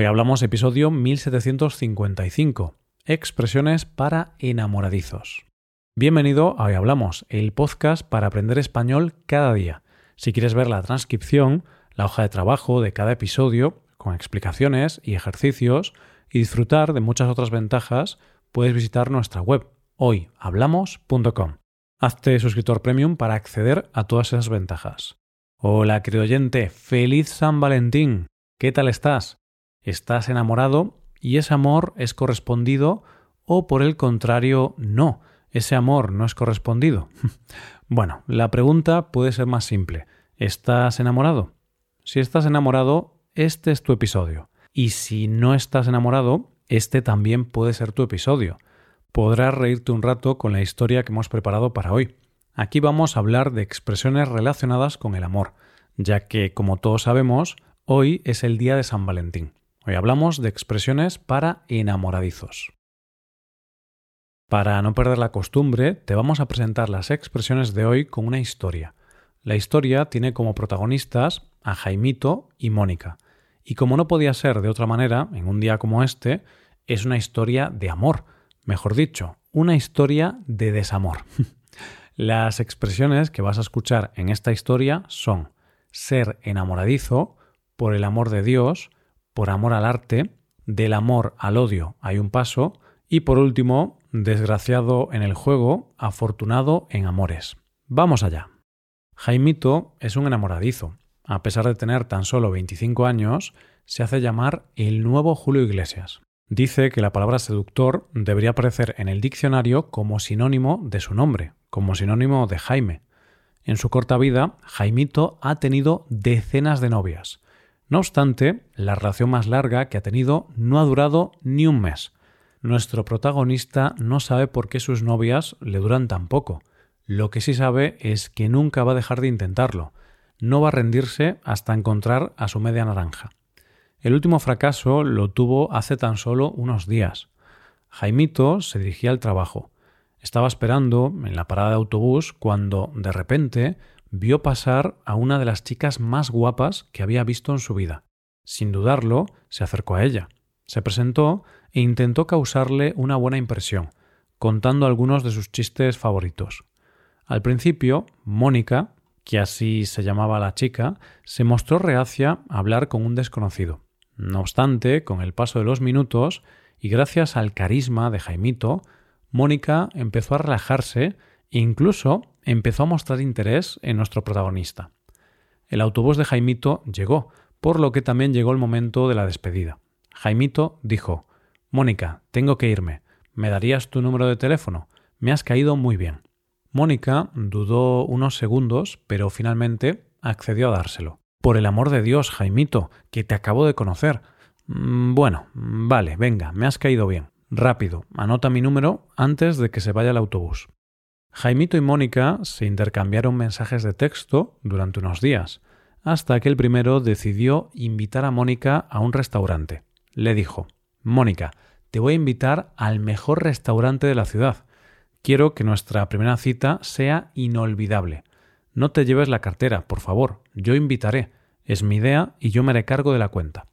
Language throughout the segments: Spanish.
Hoy hablamos episodio 1755, expresiones para enamoradizos. Bienvenido a Hoy Hablamos, el podcast para aprender español cada día. Si quieres ver la transcripción, la hoja de trabajo de cada episodio, con explicaciones y ejercicios, y disfrutar de muchas otras ventajas, puedes visitar nuestra web hoyhablamos.com. Hazte suscriptor premium para acceder a todas esas ventajas. Hola, querido oyente, feliz San Valentín. ¿Qué tal estás? ¿Estás enamorado y ese amor es correspondido o por el contrario no? Ese amor no es correspondido. bueno, la pregunta puede ser más simple. ¿Estás enamorado? Si estás enamorado, este es tu episodio. Y si no estás enamorado, este también puede ser tu episodio. Podrás reírte un rato con la historia que hemos preparado para hoy. Aquí vamos a hablar de expresiones relacionadas con el amor, ya que, como todos sabemos, hoy es el día de San Valentín. Hoy hablamos de expresiones para enamoradizos. Para no perder la costumbre, te vamos a presentar las expresiones de hoy con una historia. La historia tiene como protagonistas a Jaimito y Mónica. Y como no podía ser de otra manera, en un día como este, es una historia de amor, mejor dicho, una historia de desamor. Las expresiones que vas a escuchar en esta historia son ser enamoradizo, por el amor de Dios, por amor al arte, del amor al odio hay un paso, y por último, desgraciado en el juego, afortunado en amores. Vamos allá. Jaimito es un enamoradizo. A pesar de tener tan solo 25 años, se hace llamar el nuevo Julio Iglesias. Dice que la palabra seductor debería aparecer en el diccionario como sinónimo de su nombre, como sinónimo de Jaime. En su corta vida, Jaimito ha tenido decenas de novias. No obstante, la relación más larga que ha tenido no ha durado ni un mes. Nuestro protagonista no sabe por qué sus novias le duran tan poco. Lo que sí sabe es que nunca va a dejar de intentarlo. No va a rendirse hasta encontrar a su media naranja. El último fracaso lo tuvo hace tan solo unos días. Jaimito se dirigía al trabajo. Estaba esperando en la parada de autobús cuando, de repente, vio pasar a una de las chicas más guapas que había visto en su vida. Sin dudarlo, se acercó a ella, se presentó e intentó causarle una buena impresión, contando algunos de sus chistes favoritos. Al principio, Mónica, que así se llamaba la chica, se mostró reacia a hablar con un desconocido. No obstante, con el paso de los minutos, y gracias al carisma de Jaimito, Mónica empezó a relajarse e incluso empezó a mostrar interés en nuestro protagonista. El autobús de Jaimito llegó, por lo que también llegó el momento de la despedida. Jaimito dijo Mónica, tengo que irme. ¿Me darías tu número de teléfono? Me has caído muy bien. Mónica dudó unos segundos, pero finalmente accedió a dárselo. Por el amor de Dios, Jaimito, que te acabo de conocer. Mm, bueno, vale, venga, me has caído bien. Rápido, anota mi número antes de que se vaya el autobús. Jaimito y Mónica se intercambiaron mensajes de texto durante unos días, hasta que el primero decidió invitar a Mónica a un restaurante. Le dijo Mónica, te voy a invitar al mejor restaurante de la ciudad. Quiero que nuestra primera cita sea inolvidable. No te lleves la cartera, por favor. Yo invitaré. Es mi idea y yo me haré cargo de la cuenta.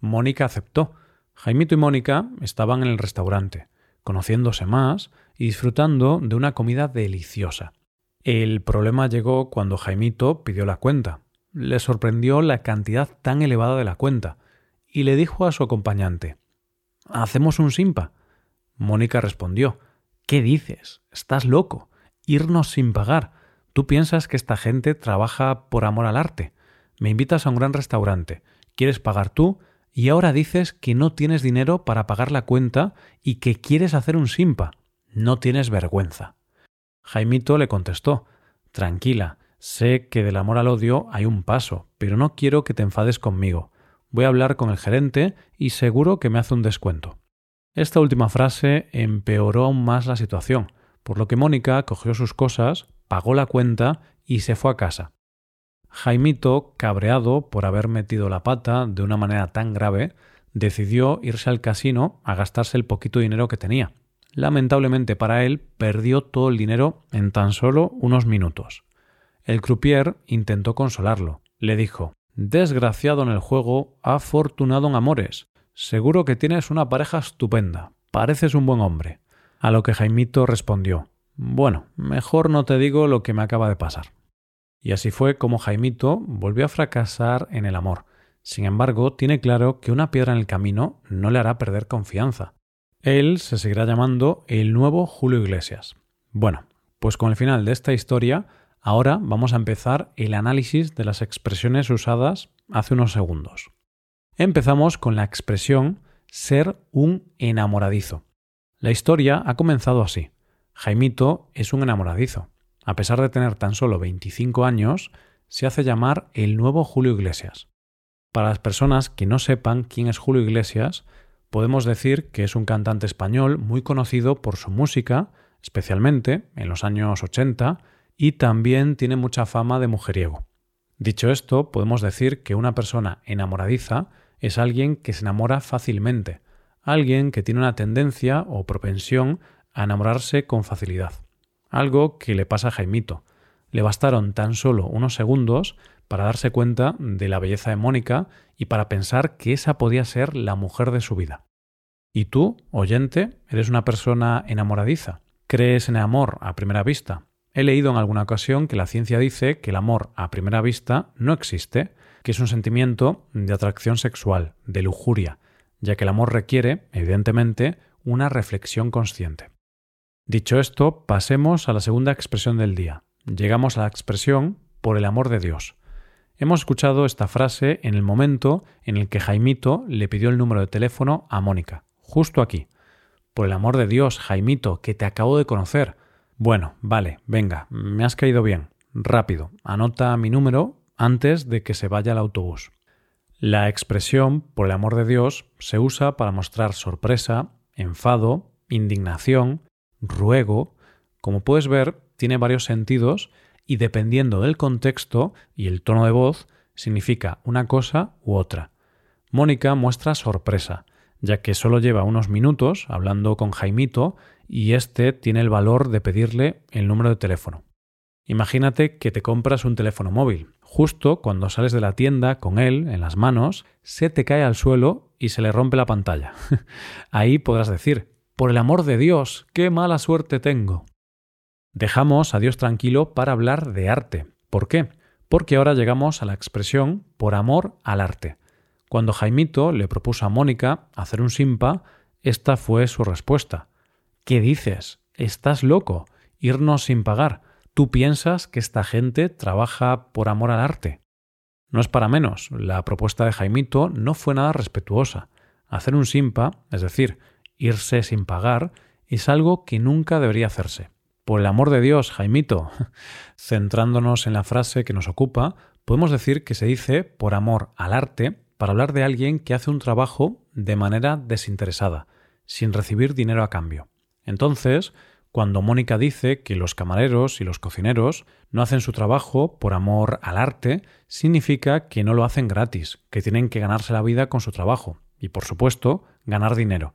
Mónica aceptó, Jaimito y Mónica estaban en el restaurante, conociéndose más y disfrutando de una comida deliciosa. El problema llegó cuando Jaimito pidió la cuenta. Le sorprendió la cantidad tan elevada de la cuenta y le dijo a su acompañante ¿Hacemos un simpa? Mónica respondió ¿Qué dices? Estás loco. Irnos sin pagar. ¿Tú piensas que esta gente trabaja por amor al arte? Me invitas a un gran restaurante. ¿Quieres pagar tú? Y ahora dices que no tienes dinero para pagar la cuenta y que quieres hacer un simpa. No tienes vergüenza. Jaimito le contestó Tranquila, sé que del amor al odio hay un paso, pero no quiero que te enfades conmigo. Voy a hablar con el gerente y seguro que me hace un descuento. Esta última frase empeoró aún más la situación, por lo que Mónica cogió sus cosas, pagó la cuenta y se fue a casa. Jaimito, cabreado por haber metido la pata de una manera tan grave, decidió irse al casino a gastarse el poquito dinero que tenía. Lamentablemente para él, perdió todo el dinero en tan solo unos minutos. El croupier intentó consolarlo. Le dijo Desgraciado en el juego, afortunado en amores. Seguro que tienes una pareja estupenda. Pareces un buen hombre. A lo que Jaimito respondió Bueno, mejor no te digo lo que me acaba de pasar. Y así fue como Jaimito volvió a fracasar en el amor. Sin embargo, tiene claro que una piedra en el camino no le hará perder confianza. Él se seguirá llamando el nuevo Julio Iglesias. Bueno, pues con el final de esta historia, ahora vamos a empezar el análisis de las expresiones usadas hace unos segundos. Empezamos con la expresión ser un enamoradizo. La historia ha comenzado así. Jaimito es un enamoradizo. A pesar de tener tan solo 25 años, se hace llamar el nuevo Julio Iglesias. Para las personas que no sepan quién es Julio Iglesias, podemos decir que es un cantante español muy conocido por su música, especialmente en los años 80, y también tiene mucha fama de mujeriego. Dicho esto, podemos decir que una persona enamoradiza es alguien que se enamora fácilmente, alguien que tiene una tendencia o propensión a enamorarse con facilidad. Algo que le pasa a Jaimito. Le bastaron tan solo unos segundos para darse cuenta de la belleza de Mónica y para pensar que esa podía ser la mujer de su vida. ¿Y tú, oyente, eres una persona enamoradiza? ¿Crees en el amor a primera vista? He leído en alguna ocasión que la ciencia dice que el amor a primera vista no existe, que es un sentimiento de atracción sexual, de lujuria, ya que el amor requiere, evidentemente, una reflexión consciente. Dicho esto, pasemos a la segunda expresión del día. Llegamos a la expresión por el amor de Dios. Hemos escuchado esta frase en el momento en el que Jaimito le pidió el número de teléfono a Mónica, justo aquí. Por el amor de Dios, Jaimito, que te acabo de conocer. Bueno, vale, venga, me has caído bien. Rápido, anota mi número antes de que se vaya el autobús. La expresión por el amor de Dios se usa para mostrar sorpresa, enfado, indignación, ruego. Como puedes ver, tiene varios sentidos y dependiendo del contexto y el tono de voz, significa una cosa u otra. Mónica muestra sorpresa, ya que solo lleva unos minutos hablando con Jaimito y éste tiene el valor de pedirle el número de teléfono. Imagínate que te compras un teléfono móvil. Justo cuando sales de la tienda con él en las manos, se te cae al suelo y se le rompe la pantalla. Ahí podrás decir, por el amor de Dios, qué mala suerte tengo. Dejamos a Dios tranquilo para hablar de arte. ¿Por qué? Porque ahora llegamos a la expresión por amor al arte. Cuando Jaimito le propuso a Mónica hacer un simpa, esta fue su respuesta. ¿Qué dices? ¿Estás loco? ¿Irnos sin pagar? ¿Tú piensas que esta gente trabaja por amor al arte? No es para menos, la propuesta de Jaimito no fue nada respetuosa. Hacer un simpa, es decir, irse sin pagar, es algo que nunca debería hacerse. Por el amor de Dios, Jaimito. Centrándonos en la frase que nos ocupa, podemos decir que se dice por amor al arte para hablar de alguien que hace un trabajo de manera desinteresada, sin recibir dinero a cambio. Entonces, cuando Mónica dice que los camareros y los cocineros no hacen su trabajo por amor al arte, significa que no lo hacen gratis, que tienen que ganarse la vida con su trabajo y, por supuesto, ganar dinero.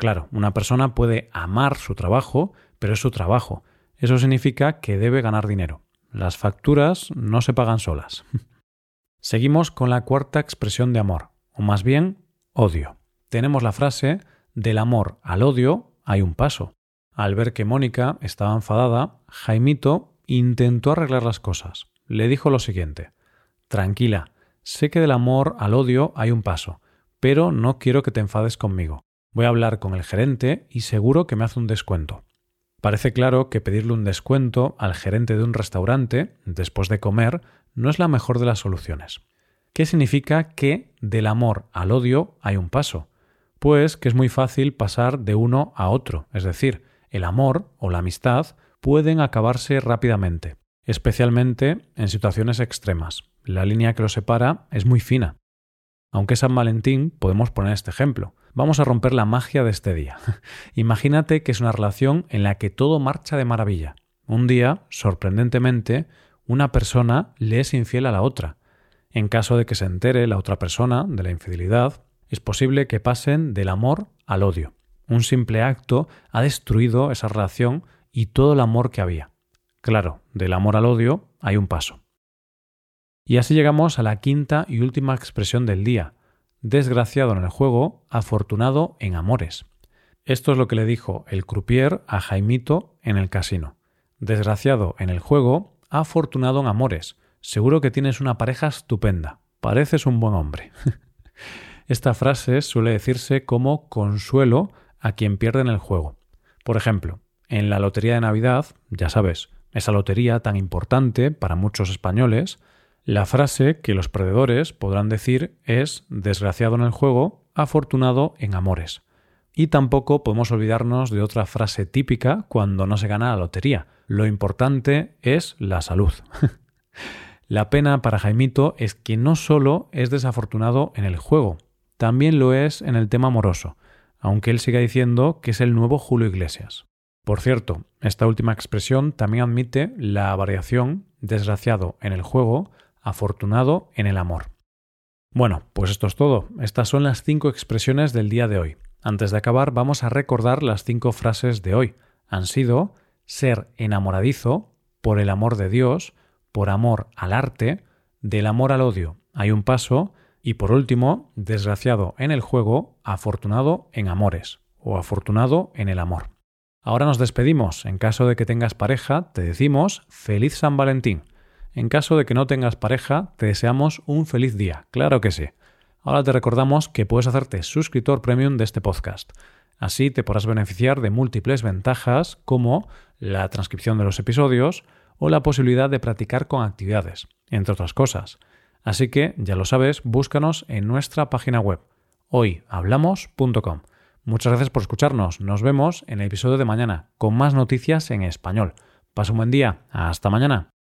Claro, una persona puede amar su trabajo, pero es su trabajo, eso significa que debe ganar dinero. Las facturas no se pagan solas. Seguimos con la cuarta expresión de amor, o más bien odio. Tenemos la frase del amor al odio hay un paso. Al ver que Mónica estaba enfadada, Jaimito intentó arreglar las cosas. Le dijo lo siguiente Tranquila, sé que del amor al odio hay un paso, pero no quiero que te enfades conmigo. Voy a hablar con el gerente y seguro que me hace un descuento. Parece claro que pedirle un descuento al gerente de un restaurante, después de comer, no es la mejor de las soluciones. ¿Qué significa que del amor al odio hay un paso? Pues que es muy fácil pasar de uno a otro, es decir, el amor o la amistad pueden acabarse rápidamente, especialmente en situaciones extremas. La línea que los separa es muy fina. Aunque es San Valentín, podemos poner este ejemplo. Vamos a romper la magia de este día. Imagínate que es una relación en la que todo marcha de maravilla. Un día, sorprendentemente, una persona le es infiel a la otra. En caso de que se entere la otra persona de la infidelidad, es posible que pasen del amor al odio. Un simple acto ha destruido esa relación y todo el amor que había. Claro, del amor al odio hay un paso. Y así llegamos a la quinta y última expresión del día, desgraciado en el juego, afortunado en amores. Esto es lo que le dijo el croupier a Jaimito en el casino. Desgraciado en el juego, afortunado en amores. Seguro que tienes una pareja estupenda. Pareces un buen hombre. Esta frase suele decirse como consuelo a quien pierde en el juego. Por ejemplo, en la Lotería de Navidad, ya sabes, esa lotería tan importante para muchos españoles, la frase que los perdedores podrán decir es desgraciado en el juego, afortunado en amores. Y tampoco podemos olvidarnos de otra frase típica cuando no se gana la lotería. Lo importante es la salud. la pena para Jaimito es que no solo es desafortunado en el juego, también lo es en el tema amoroso, aunque él siga diciendo que es el nuevo Julio Iglesias. Por cierto, esta última expresión también admite la variación desgraciado en el juego, afortunado en el amor. Bueno, pues esto es todo. Estas son las cinco expresiones del día de hoy. Antes de acabar, vamos a recordar las cinco frases de hoy. Han sido ser enamoradizo, por el amor de Dios, por amor al arte, del amor al odio. Hay un paso y por último, desgraciado en el juego, afortunado en amores o afortunado en el amor. Ahora nos despedimos. En caso de que tengas pareja, te decimos feliz San Valentín. En caso de que no tengas pareja, te deseamos un feliz día. Claro que sí. Ahora te recordamos que puedes hacerte suscriptor premium de este podcast. Así te podrás beneficiar de múltiples ventajas como la transcripción de los episodios o la posibilidad de practicar con actividades, entre otras cosas. Así que, ya lo sabes, búscanos en nuestra página web, hoyhablamos.com. Muchas gracias por escucharnos. Nos vemos en el episodio de mañana con más noticias en español. Pasa un buen día. Hasta mañana.